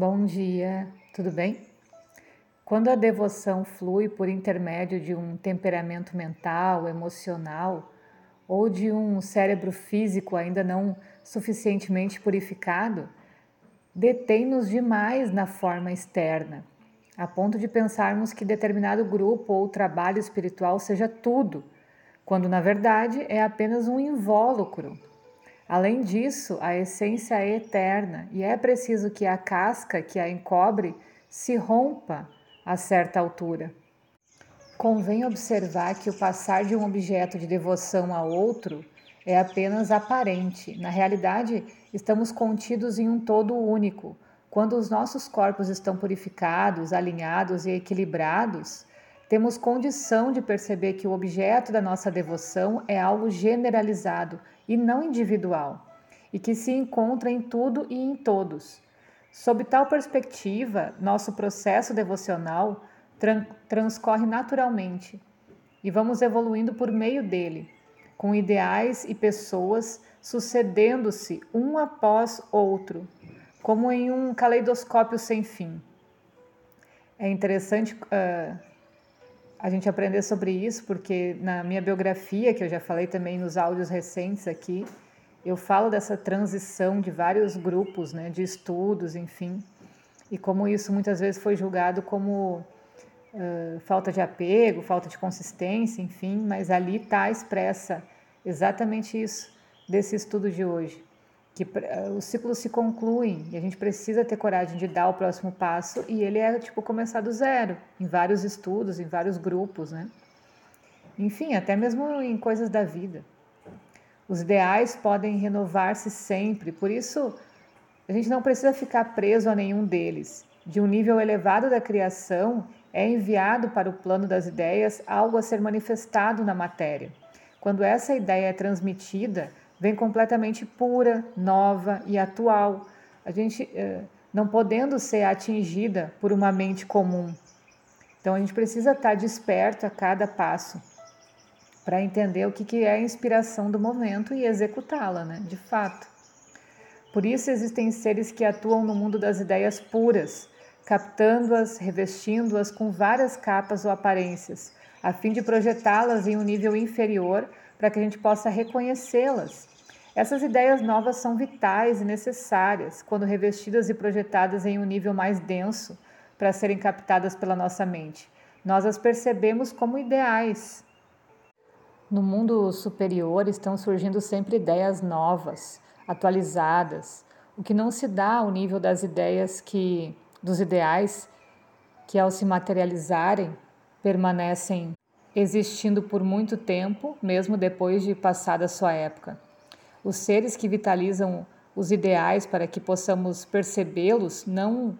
Bom dia, tudo bem? Quando a devoção flui por intermédio de um temperamento mental, emocional ou de um cérebro físico ainda não suficientemente purificado, detém-nos demais na forma externa, a ponto de pensarmos que determinado grupo ou trabalho espiritual seja tudo, quando na verdade é apenas um invólucro Além disso, a essência é eterna e é preciso que a casca que a encobre se rompa a certa altura. Convém observar que o passar de um objeto de devoção a outro é apenas aparente. Na realidade, estamos contidos em um todo único. Quando os nossos corpos estão purificados, alinhados e equilibrados, temos condição de perceber que o objeto da nossa devoção é algo generalizado e não individual, e que se encontra em tudo e em todos. Sob tal perspectiva, nosso processo devocional tran transcorre naturalmente e vamos evoluindo por meio dele, com ideais e pessoas sucedendo-se um após outro, como em um caleidoscópio sem fim. É interessante uh, a gente aprender sobre isso, porque na minha biografia, que eu já falei também nos áudios recentes aqui, eu falo dessa transição de vários grupos, né, de estudos, enfim, e como isso muitas vezes foi julgado como uh, falta de apego, falta de consistência, enfim, mas ali está expressa exatamente isso desse estudo de hoje que uh, os ciclos se concluem e a gente precisa ter coragem de dar o próximo passo e ele é tipo começar do zero, em vários estudos, em vários grupos, né? Enfim, até mesmo em coisas da vida. Os ideais podem renovar-se sempre, por isso a gente não precisa ficar preso a nenhum deles. De um nível elevado da criação, é enviado para o plano das ideias algo a ser manifestado na matéria. Quando essa ideia é transmitida, vem completamente pura, nova e atual. A gente eh, não podendo ser atingida por uma mente comum. Então a gente precisa estar desperto a cada passo para entender o que, é a inspiração do momento e executá-la, né? De fato. Por isso existem seres que atuam no mundo das ideias puras, captando-as, revestindo-as com várias capas ou aparências, a fim de projetá-las em um nível inferior para que a gente possa reconhecê-las essas ideias novas são vitais e necessárias quando revestidas e projetadas em um nível mais denso para serem captadas pela nossa mente. Nós as percebemos como ideais. No mundo superior estão surgindo sempre ideias novas, atualizadas, o que não se dá ao nível das ideias que dos ideais que ao se materializarem permanecem existindo por muito tempo, mesmo depois de passada sua época. Os seres que vitalizam os ideais para que possamos percebê-los não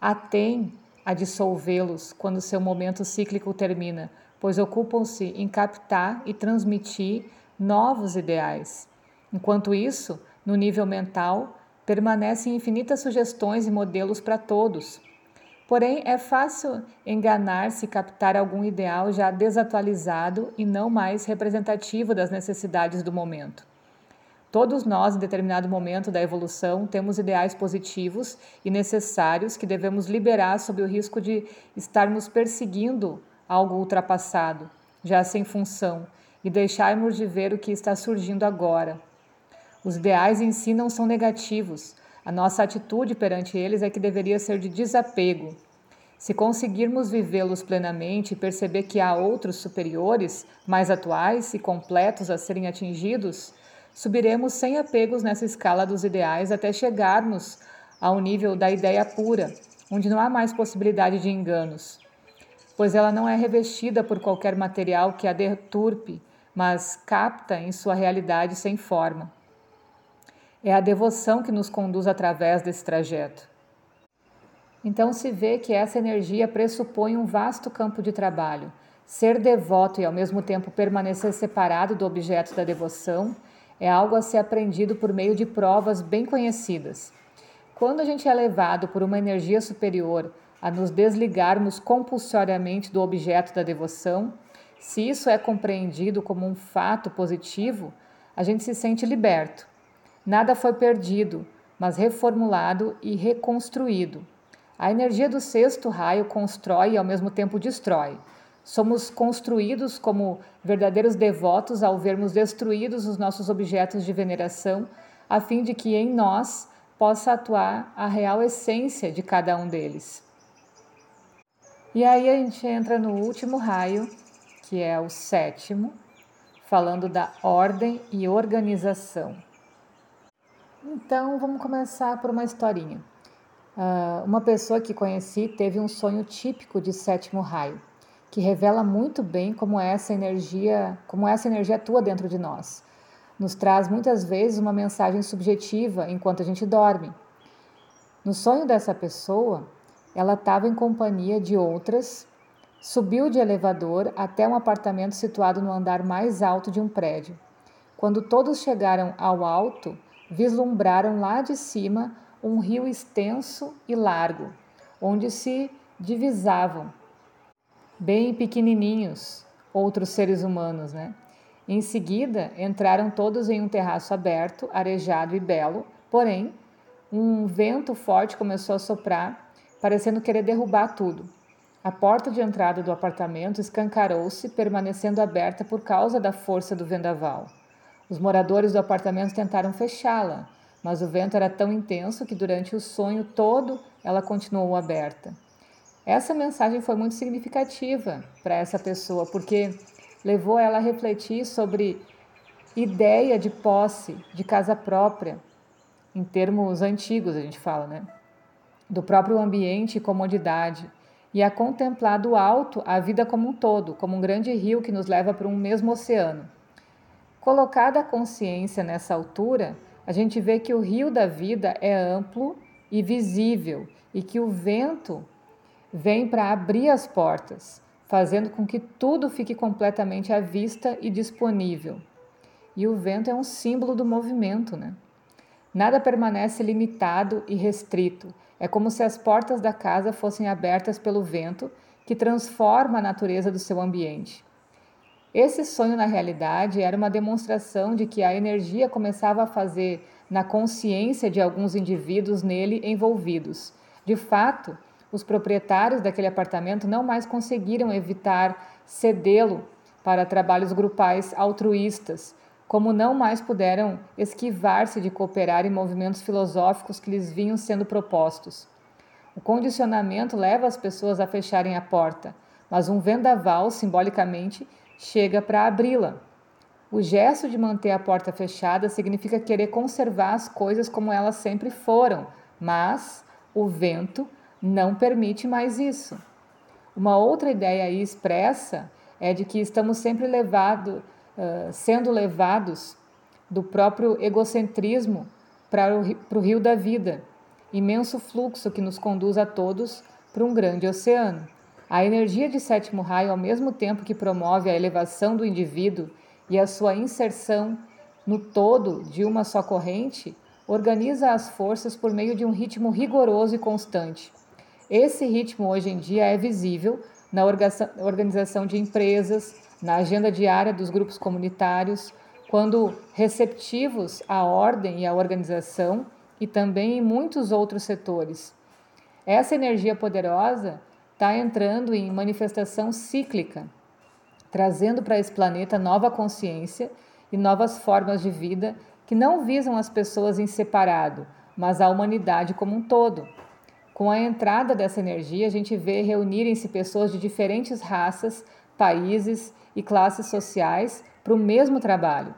atêm a dissolvê-los quando seu momento cíclico termina, pois ocupam-se em captar e transmitir novos ideais. Enquanto isso, no nível mental, permanecem infinitas sugestões e modelos para todos. Porém, é fácil enganar-se e captar algum ideal já desatualizado e não mais representativo das necessidades do momento. Todos nós, em determinado momento da evolução, temos ideais positivos e necessários que devemos liberar sob o risco de estarmos perseguindo algo ultrapassado, já sem função, e deixarmos de ver o que está surgindo agora. Os ideais em si não são negativos, a nossa atitude perante eles é que deveria ser de desapego. Se conseguirmos vivê-los plenamente e perceber que há outros superiores, mais atuais e completos a serem atingidos, subiremos sem apegos nessa escala dos ideais até chegarmos ao nível da ideia pura, onde não há mais possibilidade de enganos, pois ela não é revestida por qualquer material que a deturpe, mas capta em sua realidade sem forma. É a devoção que nos conduz através desse trajeto. Então se vê que essa energia pressupõe um vasto campo de trabalho. Ser devoto e ao mesmo tempo permanecer separado do objeto da devoção é algo a ser aprendido por meio de provas bem conhecidas. Quando a gente é levado por uma energia superior a nos desligarmos compulsoriamente do objeto da devoção, se isso é compreendido como um fato positivo, a gente se sente liberto. Nada foi perdido, mas reformulado e reconstruído. A energia do sexto raio constrói e ao mesmo tempo destrói. Somos construídos como verdadeiros devotos ao vermos destruídos os nossos objetos de veneração, a fim de que em nós possa atuar a real essência de cada um deles. E aí a gente entra no último raio, que é o sétimo, falando da ordem e organização. Então vamos começar por uma historinha. Uh, uma pessoa que conheci teve um sonho típico de sétimo raio que revela muito bem como essa energia, como essa energia atua dentro de nós. Nos traz muitas vezes uma mensagem subjetiva enquanto a gente dorme. No sonho dessa pessoa, ela estava em companhia de outras, subiu de elevador até um apartamento situado no andar mais alto de um prédio. Quando todos chegaram ao alto, vislumbraram lá de cima um rio extenso e largo, onde se divisavam bem pequenininhos, outros seres humanos, né? Em seguida, entraram todos em um terraço aberto, arejado e belo, porém, um vento forte começou a soprar, parecendo querer derrubar tudo. A porta de entrada do apartamento escancarou-se, permanecendo aberta por causa da força do vendaval. Os moradores do apartamento tentaram fechá-la, mas o vento era tão intenso que durante o sonho todo ela continuou aberta. Essa mensagem foi muito significativa para essa pessoa, porque levou ela a refletir sobre ideia de posse, de casa própria, em termos antigos a gente fala, né? Do próprio ambiente e comodidade, e a contemplar do alto a vida como um todo, como um grande rio que nos leva para um mesmo oceano. Colocada a consciência nessa altura, a gente vê que o rio da vida é amplo e visível e que o vento vem para abrir as portas, fazendo com que tudo fique completamente à vista e disponível. E o vento é um símbolo do movimento, né? Nada permanece limitado e restrito. É como se as portas da casa fossem abertas pelo vento, que transforma a natureza do seu ambiente. Esse sonho, na realidade, era uma demonstração de que a energia começava a fazer na consciência de alguns indivíduos nele envolvidos. De fato, os proprietários daquele apartamento não mais conseguiram evitar cedê-lo para trabalhos grupais altruístas, como não mais puderam esquivar-se de cooperar em movimentos filosóficos que lhes vinham sendo propostos. O condicionamento leva as pessoas a fecharem a porta, mas um vendaval, simbolicamente, chega para abri-la. O gesto de manter a porta fechada significa querer conservar as coisas como elas sempre foram, mas o vento não permite mais isso. Uma outra ideia aí expressa é de que estamos sempre levado, uh, sendo levados do próprio egocentrismo para o rio da vida, imenso fluxo que nos conduz a todos para um grande oceano. A energia de sétimo raio, ao mesmo tempo que promove a elevação do indivíduo e a sua inserção no todo de uma só corrente, organiza as forças por meio de um ritmo rigoroso e constante. Esse ritmo hoje em dia é visível na organização de empresas, na agenda diária dos grupos comunitários, quando receptivos à ordem e à organização e também em muitos outros setores. Essa energia poderosa está entrando em manifestação cíclica, trazendo para esse planeta nova consciência e novas formas de vida que não visam as pessoas em separado, mas a humanidade como um todo. Com a entrada dessa energia, a gente vê reunirem-se pessoas de diferentes raças, países e classes sociais para o mesmo trabalho.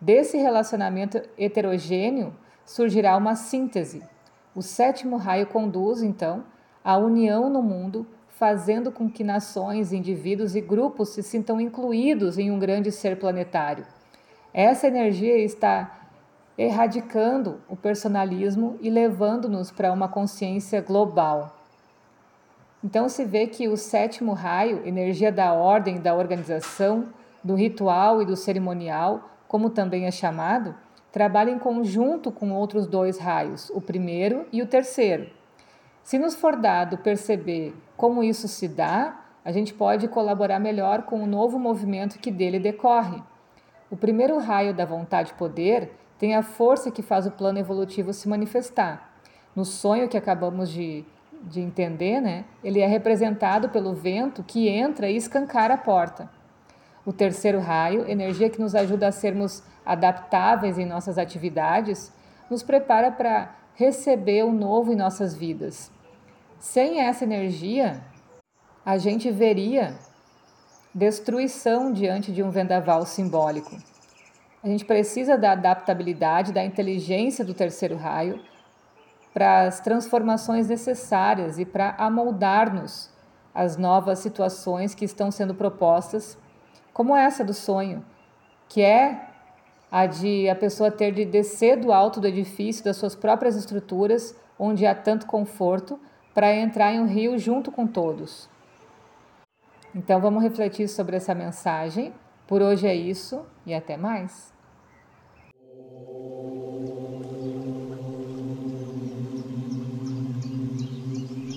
Desse relacionamento heterogêneo surgirá uma síntese. O sétimo raio conduz, então, à união no mundo, fazendo com que nações, indivíduos e grupos se sintam incluídos em um grande ser planetário. Essa energia está erradicando o personalismo e levando-nos para uma consciência global. Então se vê que o sétimo raio, energia da ordem, da organização, do ritual e do cerimonial, como também é chamado, trabalha em conjunto com outros dois raios, o primeiro e o terceiro. Se nos for dado perceber como isso se dá, a gente pode colaborar melhor com o novo movimento que dele decorre. O primeiro raio da vontade-poder tem a força que faz o plano evolutivo se manifestar. No sonho que acabamos de, de entender, né? Ele é representado pelo vento que entra e escancara a porta. O terceiro raio, energia que nos ajuda a sermos adaptáveis em nossas atividades, nos prepara para receber o novo em nossas vidas. Sem essa energia, a gente veria destruição diante de um vendaval simbólico. A gente precisa da adaptabilidade, da inteligência do terceiro raio para as transformações necessárias e para amoldar-nos às novas situações que estão sendo propostas, como essa do sonho, que é a de a pessoa ter de descer do alto do edifício das suas próprias estruturas, onde há tanto conforto, para entrar em um rio junto com todos. Então vamos refletir sobre essa mensagem. Por hoje é isso e até mais.